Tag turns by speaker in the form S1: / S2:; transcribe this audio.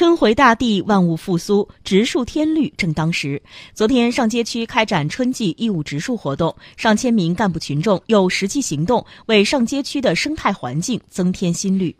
S1: 春回大地万物复苏植树添绿正当时。昨天上街区开展春季义务植树活动上千名干部群众用实际行动为上街区的生态环境增添新绿。